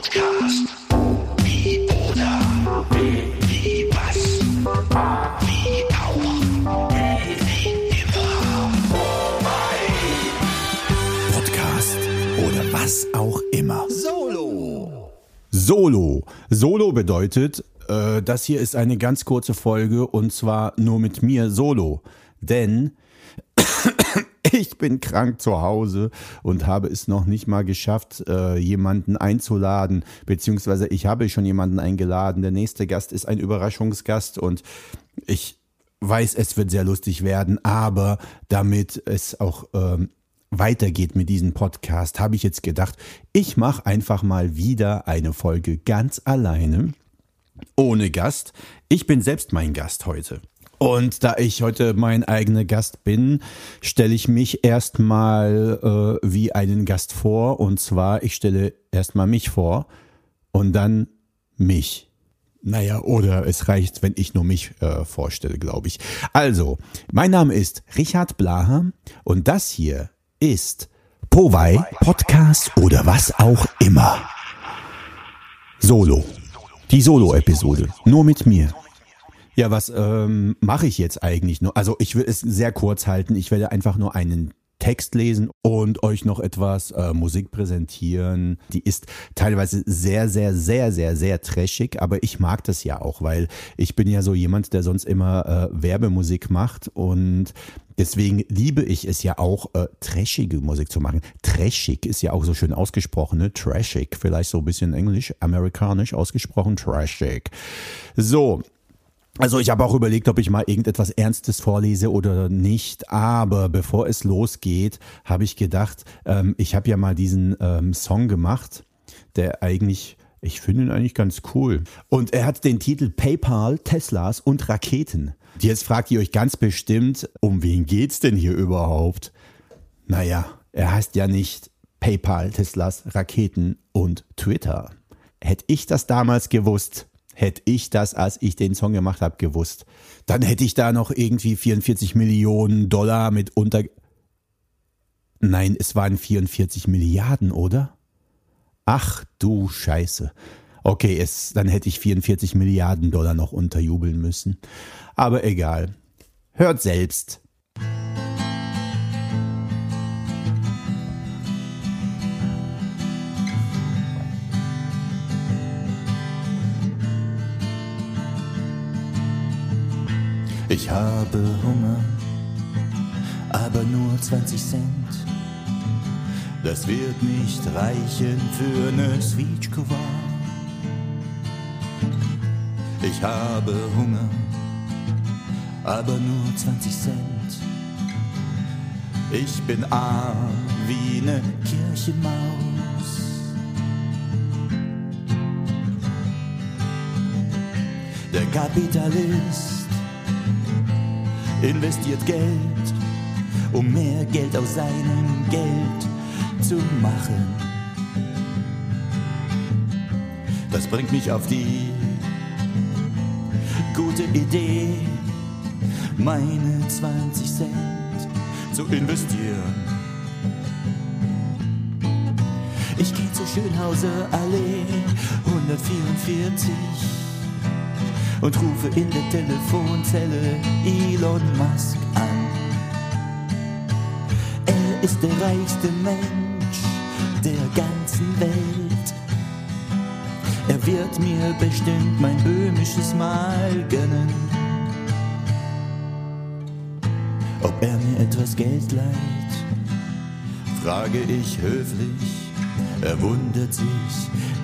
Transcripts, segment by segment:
Podcast. Wie oder? Wie, wie was? Wie auch? Wie immer. Podcast oder was auch immer. Solo. Solo. Solo bedeutet, äh, das hier ist eine ganz kurze Folge und zwar nur mit mir solo. Denn ich bin krank zu Hause und habe es noch nicht mal geschafft, äh, jemanden einzuladen, beziehungsweise ich habe schon jemanden eingeladen. Der nächste Gast ist ein Überraschungsgast und ich weiß, es wird sehr lustig werden, aber damit es auch ähm, weitergeht mit diesem Podcast, habe ich jetzt gedacht, ich mache einfach mal wieder eine Folge ganz alleine, ohne Gast. Ich bin selbst mein Gast heute. Und da ich heute mein eigener Gast bin, stelle ich mich erstmal äh, wie einen Gast vor. Und zwar, ich stelle erstmal mich vor und dann mich. Naja, oder es reicht, wenn ich nur mich äh, vorstelle, glaube ich. Also, mein Name ist Richard Blaha und das hier ist Powei Podcast oder was auch immer. Solo. Die Solo-Episode. Nur mit mir. Ja, was ähm, mache ich jetzt eigentlich nur? Also ich will es sehr kurz halten. Ich werde einfach nur einen Text lesen und euch noch etwas äh, Musik präsentieren. Die ist teilweise sehr, sehr, sehr, sehr, sehr trashig, aber ich mag das ja auch, weil ich bin ja so jemand, der sonst immer äh, Werbemusik macht und deswegen liebe ich es ja auch, äh, trashige Musik zu machen. Trashig ist ja auch so schön ausgesprochen, ne? Trashig, vielleicht so ein bisschen englisch, amerikanisch ausgesprochen, trashig. So, also ich habe auch überlegt, ob ich mal irgendetwas Ernstes vorlese oder nicht. Aber bevor es losgeht, habe ich gedacht, ähm, ich habe ja mal diesen ähm, Song gemacht, der eigentlich, ich finde ihn eigentlich ganz cool. Und er hat den Titel PayPal, Teslas und Raketen. Jetzt fragt ihr euch ganz bestimmt, um wen geht's denn hier überhaupt? Naja, er heißt ja nicht PayPal, Teslas, Raketen und Twitter. Hätte ich das damals gewusst, hätte ich das, als ich den Song gemacht habe, gewusst. Dann hätte ich da noch irgendwie 44 Millionen Dollar mit unter. Nein, es waren 44 Milliarden, oder? Ach du Scheiße. Okay, es, dann hätte ich 44 Milliarden Dollar noch unterjubeln müssen. Aber egal. Hört selbst. Ich habe Hunger, aber nur 20 Cent. Das wird nicht reichen für eine Switchkova. Ich habe Hunger, aber nur 20 Cent. Ich bin arm wie eine Kirchenmaus. Der Kapitalist investiert Geld, um mehr Geld aus seinem Geld zu machen. Das bringt mich auf die gute Idee, meine 20 Cent zu investieren. Ich gehe zur Schönhauser Allee 144 und rufe in der Telefonzelle Elon Musk an. Er ist der reichste Mensch der ganzen Welt. Er wird mir bestimmt mein böhmisches Mal gönnen. Ob er mir etwas Geld leiht, frage ich höflich. Er wundert sich,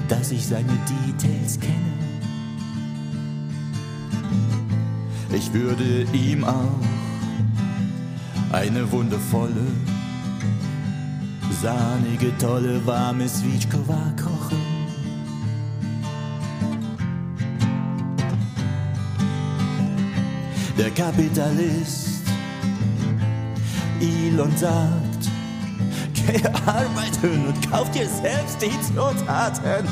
dass ich seine Details kenne. Ich würde ihm auch eine wundervolle, sahnige, tolle, warme Switchkova kochen. Der Kapitalist Elon sagt, geh arbeiten und kauf dir selbst die Zutaten.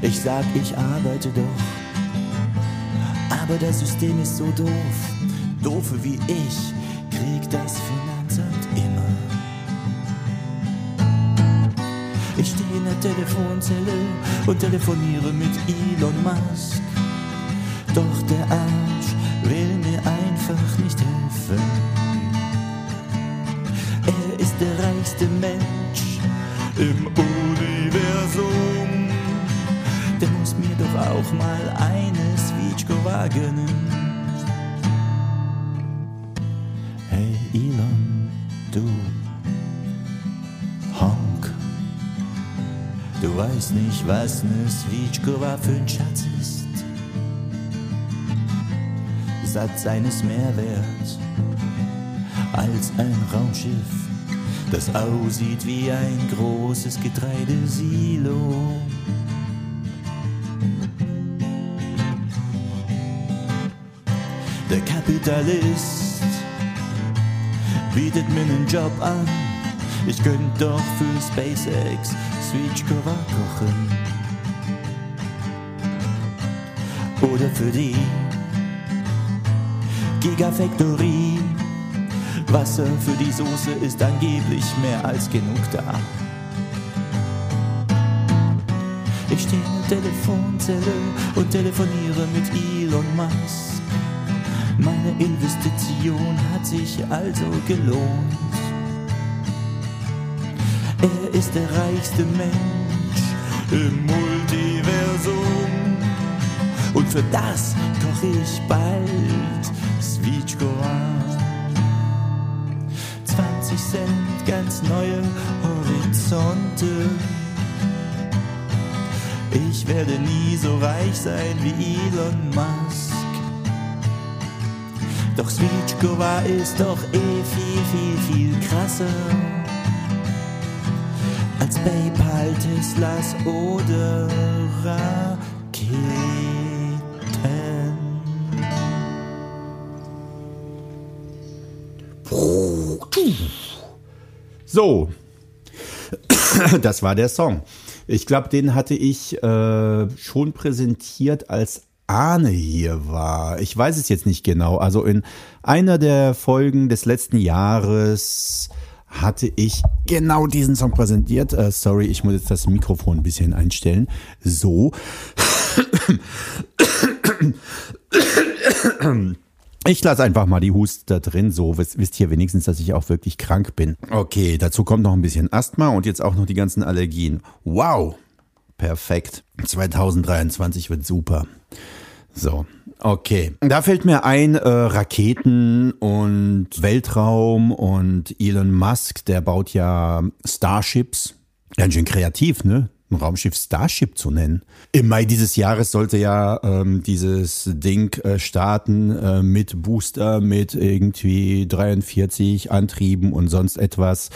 ich sag, ich arbeite doch aber das System ist so doof. Doofe wie ich kriegt das Finanzamt immer. Ich stehe in der Telefonzelle und telefoniere mit Elon Musk. Doch der Arsch will mir einfach nicht helfen. Er ist der reichste Mensch im Universum. Wagen. Hey Elon, du Honk. Du weißt nicht, was ne Switchkova für ein Schatz ist. Satz eines Mehrwerts als ein Raumschiff, das aussieht wie ein großes Getreidesilo. Kapitalist bietet mir einen Job an. Ich könnte doch für SpaceX Switchkova kochen. Oder für die Gigafactory. Wasser für die Soße ist angeblich mehr als genug da. Ich stehe in der Telefonzelle und telefoniere mit Elon Musk. Investition hat sich also gelohnt. Er ist der reichste Mensch im Multiversum. Und für das koche ich bald Switchkova. 20 Cent, ganz neue Horizonte. Ich werde nie so reich sein wie Elon Musk. Doch Switchkova ist doch eh viel, viel, viel krasser als PayPal, Teslas oder Raketen. So, das war der Song. Ich glaube, den hatte ich äh, schon präsentiert, als Arne hier war. Ich weiß es jetzt nicht genau. Also in einer der Folgen des letzten Jahres hatte ich genau diesen Song präsentiert. Äh, sorry, ich muss jetzt das Mikrofon ein bisschen einstellen. So. Ich lasse einfach mal die Huste da drin, so wisst ihr wenigstens, dass ich auch wirklich krank bin. Okay, dazu kommt noch ein bisschen Asthma und jetzt auch noch die ganzen Allergien. Wow, perfekt. 2023 wird super. So, okay. Da fällt mir ein, äh, Raketen und Weltraum und Elon Musk, der baut ja Starships. Ganz schön kreativ, ne? ein Raumschiff Starship zu nennen. Im Mai dieses Jahres sollte ja ähm, dieses Ding äh, starten äh, mit Booster, mit irgendwie 43 Antrieben und sonst etwas.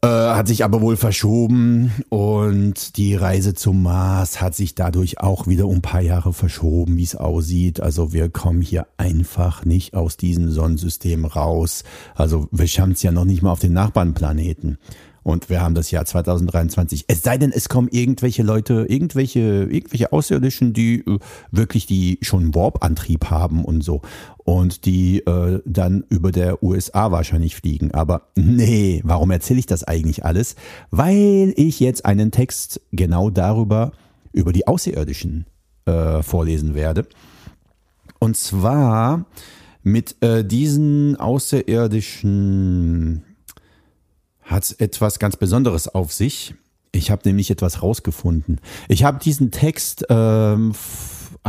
Äh, hat sich aber wohl verschoben und die Reise zum Mars hat sich dadurch auch wieder um ein paar Jahre verschoben, wie es aussieht. Also wir kommen hier einfach nicht aus diesem Sonnensystem raus. Also wir schaffen es ja noch nicht mal auf den Nachbarnplaneten. Und wir haben das Jahr 2023. Es sei denn, es kommen irgendwelche Leute, irgendwelche, irgendwelche Außerirdischen, die äh, wirklich die schon Warp-Antrieb haben und so. Und die äh, dann über der USA wahrscheinlich fliegen. Aber nee, warum erzähle ich das eigentlich alles? Weil ich jetzt einen Text genau darüber, über die Außerirdischen äh, vorlesen werde. Und zwar mit äh, diesen außerirdischen hat etwas ganz Besonderes auf sich. Ich habe nämlich etwas rausgefunden. Ich habe diesen Text ähm,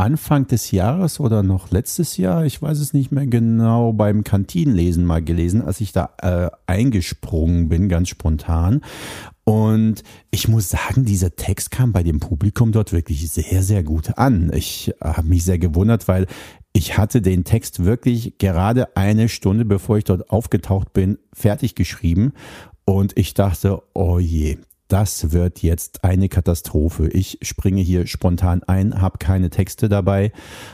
Anfang des Jahres oder noch letztes Jahr, ich weiß es nicht mehr genau, beim Kantinenlesen mal gelesen, als ich da äh, eingesprungen bin, ganz spontan. Und ich muss sagen, dieser Text kam bei dem Publikum dort wirklich sehr, sehr gut an. Ich habe mich sehr gewundert, weil ich hatte den Text wirklich gerade eine Stunde, bevor ich dort aufgetaucht bin, fertig geschrieben und ich dachte, oh je, das wird jetzt eine Katastrophe. Ich springe hier spontan ein, habe keine Texte dabei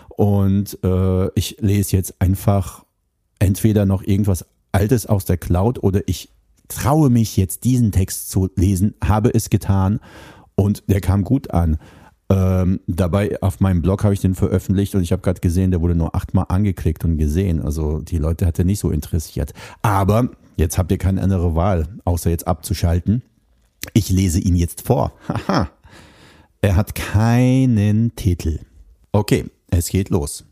und äh, ich lese jetzt einfach entweder noch irgendwas Altes aus der Cloud oder ich traue mich jetzt diesen Text zu lesen, habe es getan und der kam gut an. Ähm, dabei auf meinem Blog habe ich den veröffentlicht und ich habe gerade gesehen, der wurde nur achtmal angeklickt und gesehen. Also die Leute hatte nicht so interessiert. Aber Jetzt habt ihr keine andere Wahl, außer jetzt abzuschalten. Ich lese ihn jetzt vor. Haha. Er hat keinen Titel. Okay, es geht los.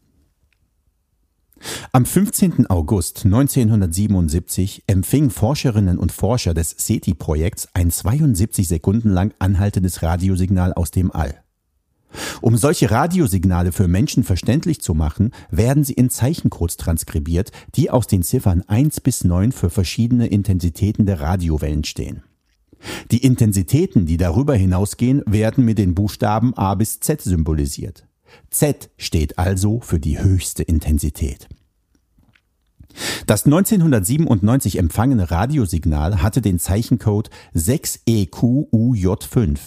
Am 15. August 1977 empfingen Forscherinnen und Forscher des SETI-Projekts ein 72 Sekunden lang anhaltendes Radiosignal aus dem All. Um solche Radiosignale für Menschen verständlich zu machen, werden sie in Zeichencodes transkribiert, die aus den Ziffern 1 bis 9 für verschiedene Intensitäten der Radiowellen stehen. Die Intensitäten, die darüber hinausgehen, werden mit den Buchstaben A bis Z symbolisiert. Z steht also für die höchste Intensität. Das 1997 empfangene Radiosignal hatte den Zeichencode 6EQUJ5.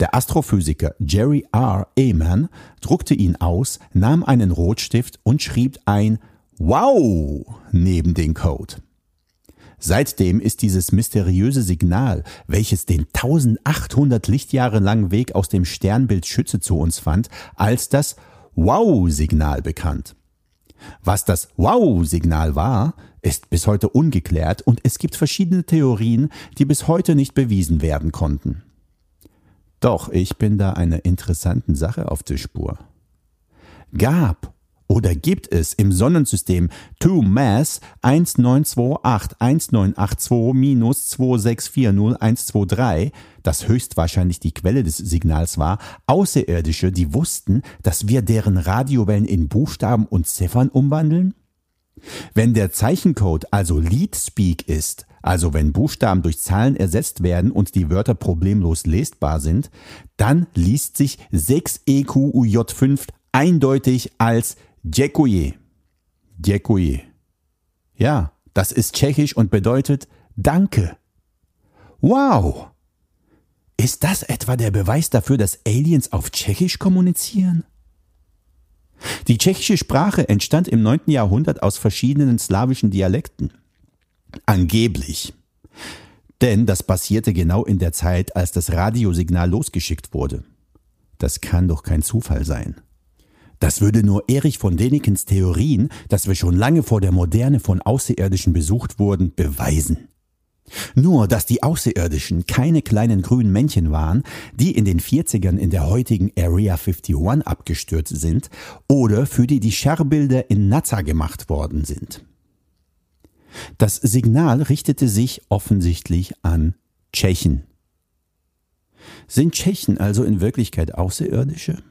Der Astrophysiker Jerry R. Ehman druckte ihn aus, nahm einen Rotstift und schrieb ein Wow neben den Code. Seitdem ist dieses mysteriöse Signal, welches den 1800 Lichtjahre langen Weg aus dem Sternbild Schütze zu uns fand, als das Wow-Signal bekannt. Was das Wow-Signal war, ist bis heute ungeklärt und es gibt verschiedene Theorien, die bis heute nicht bewiesen werden konnten. Doch ich bin da einer interessanten Sache auf der Spur. Gab oder gibt es im Sonnensystem 2 Mass 1928-1982-2640123, das höchstwahrscheinlich die Quelle des Signals war, Außerirdische, die wussten, dass wir deren Radiowellen in Buchstaben und Ziffern umwandeln? Wenn der Zeichencode also Lead-Speak ist, also wenn Buchstaben durch Zahlen ersetzt werden und die Wörter problemlos lesbar sind, dann liest sich 6EQUJ5 eindeutig als Dziękuję. Dziękuję. Ja, das ist tschechisch und bedeutet Danke. Wow! Ist das etwa der Beweis dafür, dass Aliens auf Tschechisch kommunizieren? Die tschechische Sprache entstand im 9. Jahrhundert aus verschiedenen slawischen Dialekten. Angeblich. Denn das passierte genau in der Zeit, als das Radiosignal losgeschickt wurde. Das kann doch kein Zufall sein. Das würde nur Erich von Denikens Theorien, dass wir schon lange vor der Moderne von Außerirdischen besucht wurden, beweisen. Nur, dass die Außerirdischen keine kleinen grünen Männchen waren, die in den 40ern in der heutigen Area 51 abgestürzt sind oder für die die Scherbilder in Nazza gemacht worden sind. Das Signal richtete sich offensichtlich an Tschechen. Sind Tschechen also in Wirklichkeit Außerirdische?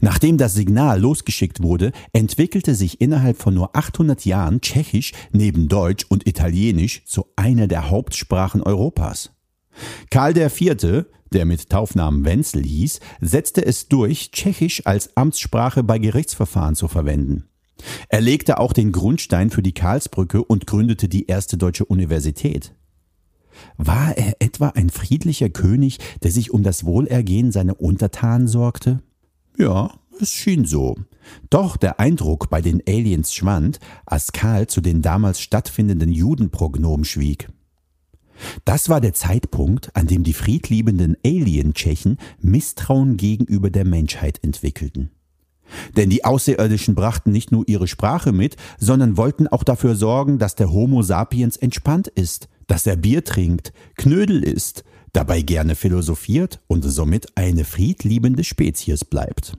Nachdem das Signal losgeschickt wurde, entwickelte sich innerhalb von nur 800 Jahren Tschechisch neben Deutsch und Italienisch zu einer der Hauptsprachen Europas. Karl IV., der mit Taufnamen Wenzel hieß, setzte es durch, Tschechisch als Amtssprache bei Gerichtsverfahren zu verwenden. Er legte auch den Grundstein für die Karlsbrücke und gründete die erste deutsche Universität. War er etwa ein friedlicher König, der sich um das Wohlergehen seiner Untertanen sorgte? Ja, es schien so. Doch der Eindruck bei den Aliens schwand, als Karl zu den damals stattfindenden Judenprognomen schwieg. Das war der Zeitpunkt, an dem die friedliebenden Alien-Tschechen Misstrauen gegenüber der Menschheit entwickelten. Denn die Außerirdischen brachten nicht nur ihre Sprache mit, sondern wollten auch dafür sorgen, dass der Homo sapiens entspannt ist, dass er Bier trinkt, Knödel isst, dabei gerne philosophiert und somit eine friedliebende Spezies bleibt.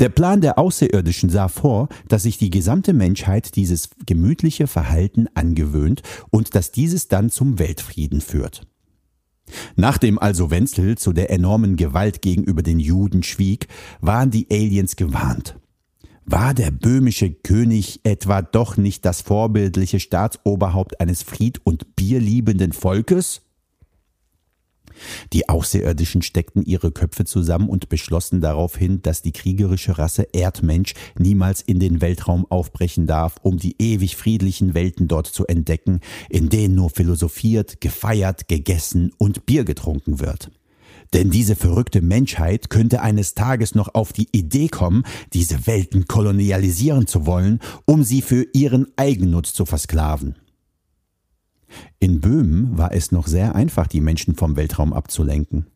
Der Plan der Außerirdischen sah vor, dass sich die gesamte Menschheit dieses gemütliche Verhalten angewöhnt und dass dieses dann zum Weltfrieden führt. Nachdem also Wenzel zu der enormen Gewalt gegenüber den Juden schwieg, waren die Aliens gewarnt. War der böhmische König etwa doch nicht das vorbildliche Staatsoberhaupt eines fried- und bierliebenden Volkes? Die Außerirdischen steckten ihre Köpfe zusammen und beschlossen daraufhin, dass die kriegerische Rasse Erdmensch niemals in den Weltraum aufbrechen darf, um die ewig friedlichen Welten dort zu entdecken, in denen nur philosophiert, gefeiert, gegessen und Bier getrunken wird. Denn diese verrückte Menschheit könnte eines Tages noch auf die Idee kommen, diese Welten kolonialisieren zu wollen, um sie für ihren Eigennutz zu versklaven. In Böhmen war es noch sehr einfach, die Menschen vom Weltraum abzulenken.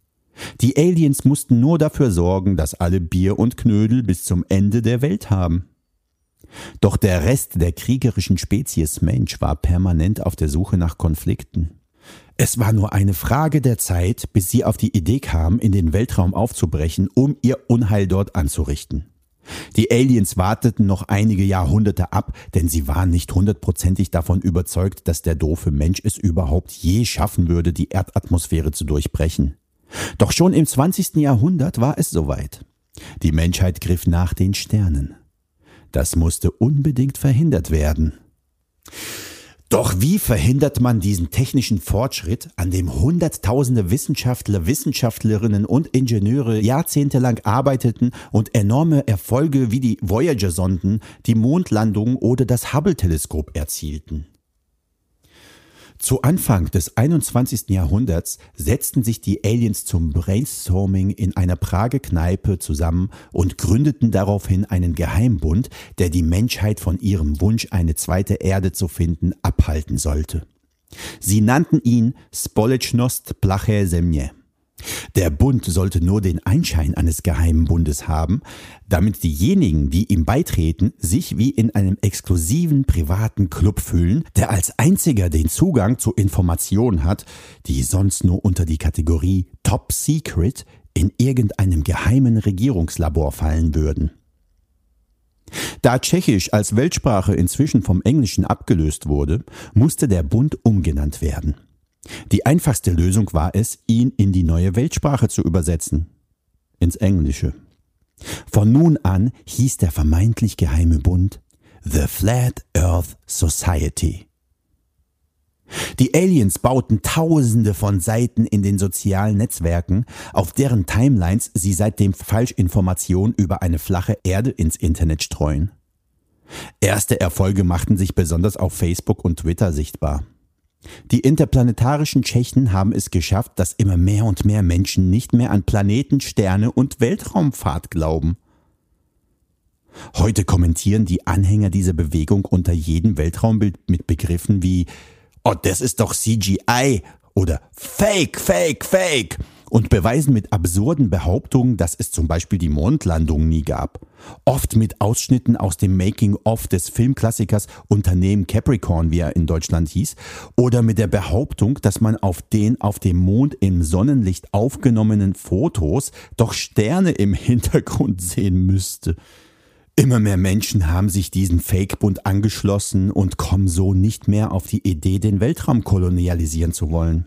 Die Aliens mussten nur dafür sorgen, dass alle Bier und Knödel bis zum Ende der Welt haben. Doch der Rest der kriegerischen Spezies Mensch war permanent auf der Suche nach Konflikten. Es war nur eine Frage der Zeit, bis sie auf die Idee kam, in den Weltraum aufzubrechen, um ihr Unheil dort anzurichten. Die Aliens warteten noch einige Jahrhunderte ab, denn sie waren nicht hundertprozentig davon überzeugt, dass der doofe Mensch es überhaupt je schaffen würde, die Erdatmosphäre zu durchbrechen. Doch schon im 20. Jahrhundert war es soweit. Die Menschheit griff nach den Sternen. Das musste unbedingt verhindert werden. Doch wie verhindert man diesen technischen Fortschritt, an dem Hunderttausende Wissenschaftler, Wissenschaftlerinnen und Ingenieure jahrzehntelang arbeiteten und enorme Erfolge wie die Voyager-Sonden, die Mondlandung oder das Hubble-Teleskop erzielten? Zu Anfang des 21. Jahrhunderts setzten sich die Aliens zum Brainstorming in einer Prager Kneipe zusammen und gründeten daraufhin einen Geheimbund, der die Menschheit von ihrem Wunsch, eine zweite Erde zu finden, abhalten sollte. Sie nannten ihn Společnost Plaché Zemlje. Der Bund sollte nur den Einschein eines geheimen Bundes haben, damit diejenigen, die ihm beitreten, sich wie in einem exklusiven privaten Club fühlen, der als einziger den Zugang zu Informationen hat, die sonst nur unter die Kategorie Top Secret in irgendeinem geheimen Regierungslabor fallen würden. Da Tschechisch als Weltsprache inzwischen vom Englischen abgelöst wurde, musste der Bund umgenannt werden. Die einfachste Lösung war es, ihn in die neue Weltsprache zu übersetzen. Ins Englische. Von nun an hieß der vermeintlich geheime Bund The Flat Earth Society. Die Aliens bauten tausende von Seiten in den sozialen Netzwerken, auf deren Timelines sie seitdem Falschinformationen über eine flache Erde ins Internet streuen. Erste Erfolge machten sich besonders auf Facebook und Twitter sichtbar. Die interplanetarischen Tschechen haben es geschafft, dass immer mehr und mehr Menschen nicht mehr an Planeten, Sterne und Weltraumfahrt glauben. Heute kommentieren die Anhänger dieser Bewegung unter jedem Weltraumbild mit Begriffen wie Oh, das ist doch CGI oder Fake, Fake, Fake und beweisen mit absurden Behauptungen, dass es zum Beispiel die Mondlandung nie gab. Oft mit Ausschnitten aus dem Making-of des Filmklassikers Unternehmen Capricorn, wie er in Deutschland hieß, oder mit der Behauptung, dass man auf den auf dem Mond im Sonnenlicht aufgenommenen Fotos doch Sterne im Hintergrund sehen müsste. Immer mehr Menschen haben sich diesem Fake-Bund angeschlossen und kommen so nicht mehr auf die Idee, den Weltraum kolonialisieren zu wollen.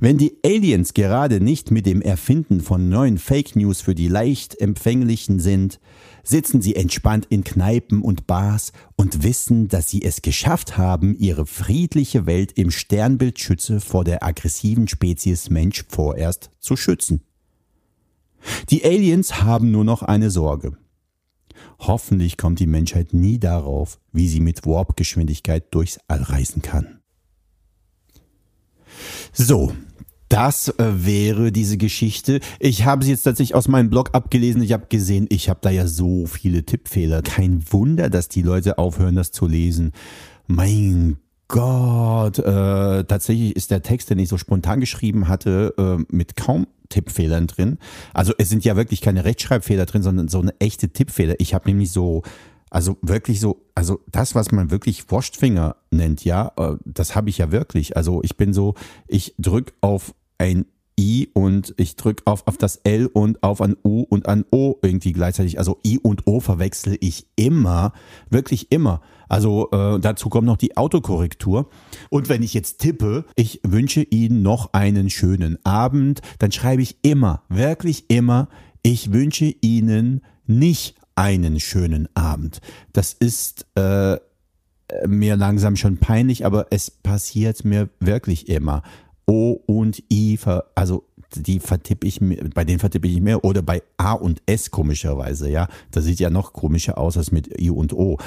Wenn die Aliens gerade nicht mit dem Erfinden von neuen Fake News für die leicht empfänglichen sind, sitzen sie entspannt in Kneipen und Bars und wissen, dass sie es geschafft haben, ihre friedliche Welt im Sternbild Schütze vor der aggressiven Spezies Mensch vorerst zu schützen. Die Aliens haben nur noch eine Sorge. Hoffentlich kommt die Menschheit nie darauf, wie sie mit Warp-Geschwindigkeit durchs All reisen kann. So, das äh, wäre diese Geschichte. Ich habe sie jetzt tatsächlich aus meinem Blog abgelesen. Ich habe gesehen, ich habe da ja so viele Tippfehler. Kein Wunder, dass die Leute aufhören, das zu lesen. Mein Gott, äh, tatsächlich ist der Text, den ich so spontan geschrieben hatte, äh, mit kaum Tippfehlern drin. Also es sind ja wirklich keine Rechtschreibfehler drin, sondern so eine echte Tippfehler. Ich habe nämlich so also wirklich so, also das, was man wirklich Wurstfinger nennt, ja, äh, das habe ich ja wirklich. Also ich bin so, ich drück auf ein I und ich drück auf, auf das L und auf ein U und ein O irgendwie gleichzeitig. Also I und O verwechsel ich immer, wirklich immer. Also äh, dazu kommt noch die Autokorrektur. Und wenn ich jetzt tippe, ich wünsche Ihnen noch einen schönen Abend, dann schreibe ich immer, wirklich immer, ich wünsche Ihnen nicht einen schönen Abend. Das ist äh, mir langsam schon peinlich, aber es passiert mir wirklich immer. O und I, also die vertippe ich mir, bei denen vertippe ich mehr oder bei A und S komischerweise, ja. Das sieht ja noch komischer aus als mit I und O.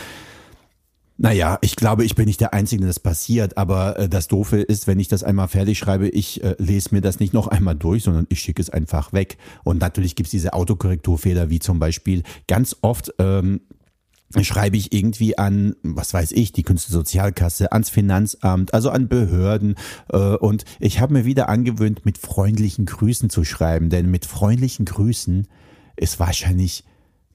Naja, ich glaube, ich bin nicht der Einzige, das passiert, aber äh, das Doofe ist, wenn ich das einmal fertig schreibe, ich äh, lese mir das nicht noch einmal durch, sondern ich schicke es einfach weg. Und natürlich gibt's diese Autokorrekturfehler, wie zum Beispiel ganz oft ähm, schreibe ich irgendwie an, was weiß ich, die Künstlersozialkasse, ans Finanzamt, also an Behörden. Äh, und ich habe mir wieder angewöhnt, mit freundlichen Grüßen zu schreiben, denn mit freundlichen Grüßen ist wahrscheinlich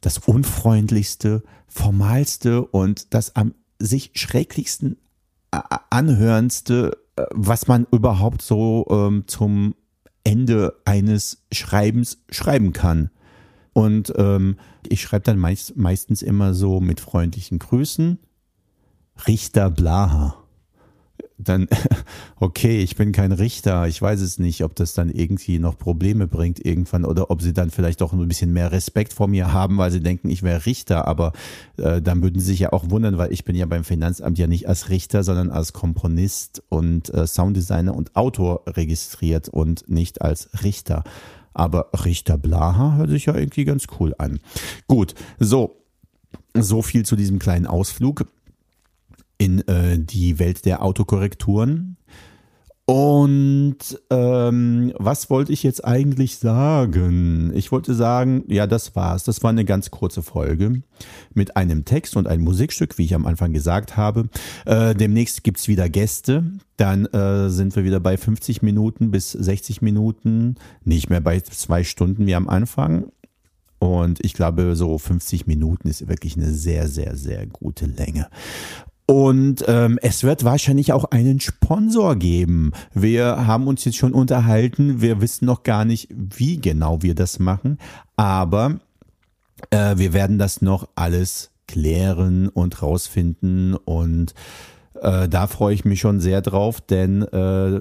das unfreundlichste, formalste und das am sich schrecklichsten anhörendste äh, was man überhaupt so ähm, zum Ende eines Schreibens schreiben kann. Und ähm, ich schreibe dann meist, meistens immer so mit freundlichen Grüßen. Richter Blaha dann, okay, ich bin kein Richter, ich weiß es nicht, ob das dann irgendwie noch Probleme bringt irgendwann oder ob sie dann vielleicht doch ein bisschen mehr Respekt vor mir haben, weil sie denken, ich wäre Richter, aber äh, dann würden sie sich ja auch wundern, weil ich bin ja beim Finanzamt ja nicht als Richter, sondern als Komponist und äh, Sounddesigner und Autor registriert und nicht als Richter. Aber Richter Blaha hört sich ja irgendwie ganz cool an. Gut, so, so viel zu diesem kleinen Ausflug in äh, die Welt der Autokorrekturen. Und ähm, was wollte ich jetzt eigentlich sagen? Ich wollte sagen, ja, das war's. Das war eine ganz kurze Folge mit einem Text und einem Musikstück, wie ich am Anfang gesagt habe. Äh, demnächst gibt's wieder Gäste. Dann äh, sind wir wieder bei 50 Minuten bis 60 Minuten, nicht mehr bei zwei Stunden wie am Anfang. Und ich glaube, so 50 Minuten ist wirklich eine sehr, sehr, sehr gute Länge. Und ähm, es wird wahrscheinlich auch einen Sponsor geben. Wir haben uns jetzt schon unterhalten. Wir wissen noch gar nicht, wie genau wir das machen. Aber äh, wir werden das noch alles klären und rausfinden. Und äh, da freue ich mich schon sehr drauf, denn äh,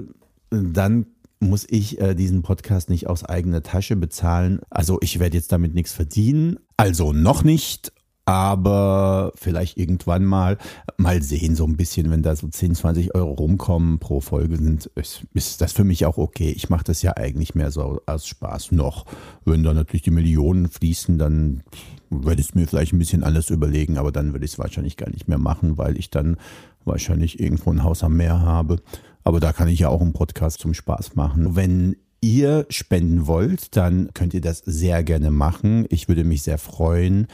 dann muss ich äh, diesen Podcast nicht aus eigener Tasche bezahlen. Also ich werde jetzt damit nichts verdienen. Also noch nicht aber vielleicht irgendwann mal mal sehen, so ein bisschen, wenn da so 10, 20 Euro rumkommen pro Folge sind, ist, ist das für mich auch okay. Ich mache das ja eigentlich mehr so als Spaß noch. Wenn da natürlich die Millionen fließen, dann würde ich es mir vielleicht ein bisschen anders überlegen, aber dann würde ich es wahrscheinlich gar nicht mehr machen, weil ich dann wahrscheinlich irgendwo ein Haus am Meer habe. Aber da kann ich ja auch einen Podcast zum Spaß machen. Wenn ihr spenden wollt, dann könnt ihr das sehr gerne machen. Ich würde mich sehr freuen.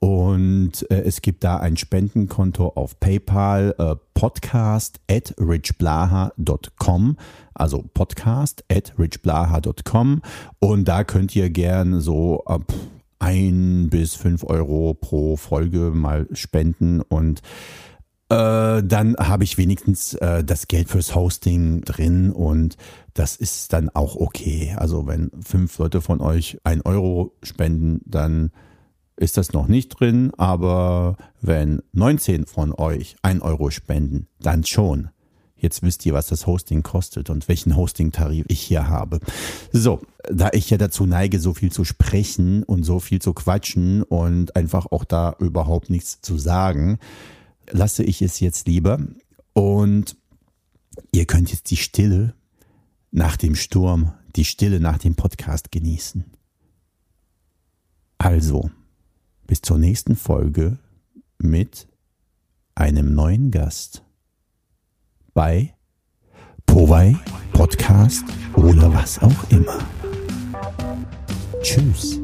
Und äh, es gibt da ein Spendenkonto auf PayPal, äh, podcast at richblaha.com, also podcast at richblaha.com. Und da könnt ihr gern so ab ein bis fünf Euro pro Folge mal spenden und äh, dann habe ich wenigstens äh, das Geld fürs Hosting drin und das ist dann auch okay. Also wenn fünf Leute von euch ein Euro spenden, dann ist das noch nicht drin, aber wenn 19 von euch ein Euro spenden, dann schon. Jetzt wisst ihr, was das Hosting kostet und welchen Hosting-Tarif ich hier habe. So, da ich ja dazu neige, so viel zu sprechen und so viel zu quatschen und einfach auch da überhaupt nichts zu sagen, lasse ich es jetzt lieber. Und ihr könnt jetzt die Stille nach dem Sturm, die Stille nach dem Podcast genießen. Also, bis zur nächsten Folge mit einem neuen Gast bei Powai, Podcast oder was auch immer. Tschüss.